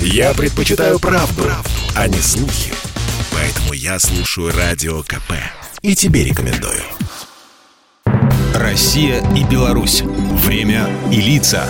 Я предпочитаю правду, правду, а не слухи. Поэтому я слушаю Радио КП. И тебе рекомендую. Россия и Беларусь. Время и лица.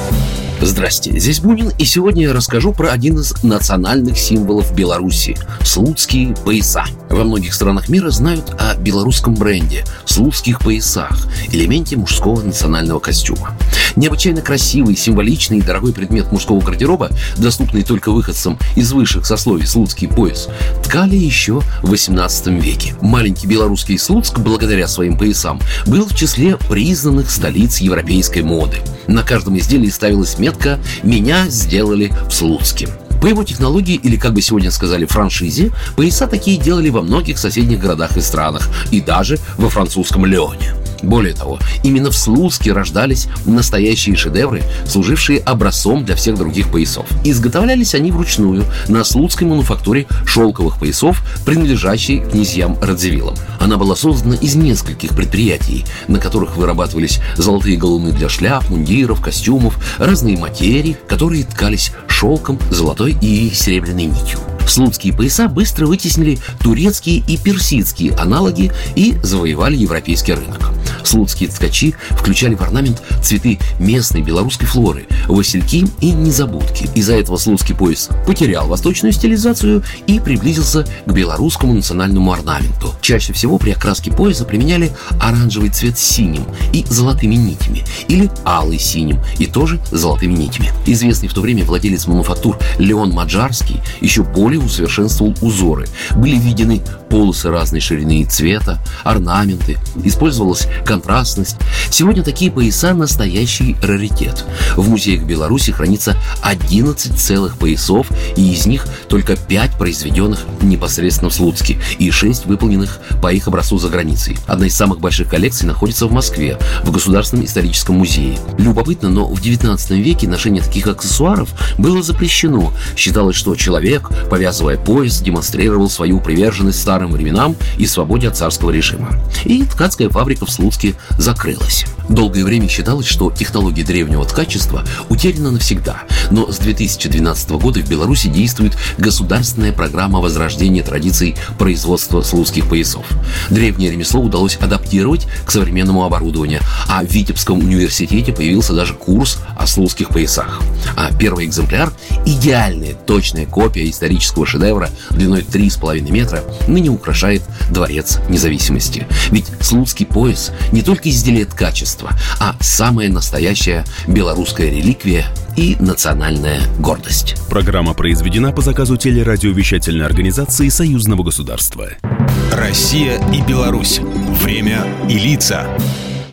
Здрасте, здесь Бунин, и сегодня я расскажу про один из национальных символов Беларуси – слуцкие пояса. Во многих странах мира знают о белорусском бренде – слуцких поясах, элементе мужского национального костюма. Необычайно красивый, символичный и дорогой предмет мужского гардероба, доступный только выходцам из высших сословий слуцкий пояс, ткали еще в 18 веке. Маленький белорусский Слуцк, благодаря своим поясам, был в числе признанных столиц европейской моды. На каждом изделии ставилась метка «Меня сделали в Слуцке». По его технологии, или как бы сегодня сказали, франшизе, пояса такие делали во многих соседних городах и странах, и даже во французском Леоне. Более того, именно в Слуцке рождались настоящие шедевры, служившие образцом для всех других поясов. Изготовлялись они вручную на слуцкой мануфактуре шелковых поясов, принадлежащей князьям Радзивиллам. Она была создана из нескольких предприятий, на которых вырабатывались золотые галуны для шляп, мундиров, костюмов, разные материи, которые ткались шелком, золотой и серебряной нитью. Слуцкие пояса быстро вытеснили турецкие и персидские аналоги и завоевали европейский рынок. Слуцкие ткачи включали в орнамент цветы местной белорусской флоры, васильки и незабудки. Из-за этого слуцкий пояс потерял восточную стилизацию и приблизился к белорусскому национальному орнаменту. Чаще всего при окраске пояса применяли оранжевый цвет с синим и золотыми нитями, или алый синим и тоже золотыми нитями. Известный в то время владелец мануфактур Леон Маджарский еще более усовершенствовал узоры. Были введены полосы разной ширины и цвета, орнаменты, использовалась контрастность. Сегодня такие пояса – настоящий раритет. В музеях Беларуси хранится 11 целых поясов, и из них только 5 произведенных непосредственно в Слуцке и 6 выполненных по их образцу за границей. Одна из самых больших коллекций находится в Москве, в Государственном историческом музее. Любопытно, но в 19 веке ношение таких аксессуаров было запрещено. Считалось, что человек, повязывая пояс, демонстрировал свою приверженность старым временам и свободе от царского режима. И ткацкая фабрика в Слуцке закрылась. Долгое время считалось, что технология древнего ткачества утеряна навсегда, но с 2012 года в Беларуси действует государственная программа возрождения традиций производства слуцких поясов. Древнее ремесло удалось адаптировать к современному оборудованию, а в Витебском университете появился даже курс о слуцких поясах. А первый экземпляр – идеальная, точная копия исторического шедевра длиной 3,5 метра – ныне украшает Дворец независимости. Ведь слуцкий пояс не только изделие ткачества, а самая настоящая белорусская реликвия и национальная гордость. Программа произведена по заказу телерадиовещательной организации Союзного государства. Россия и Беларусь. Время и лица.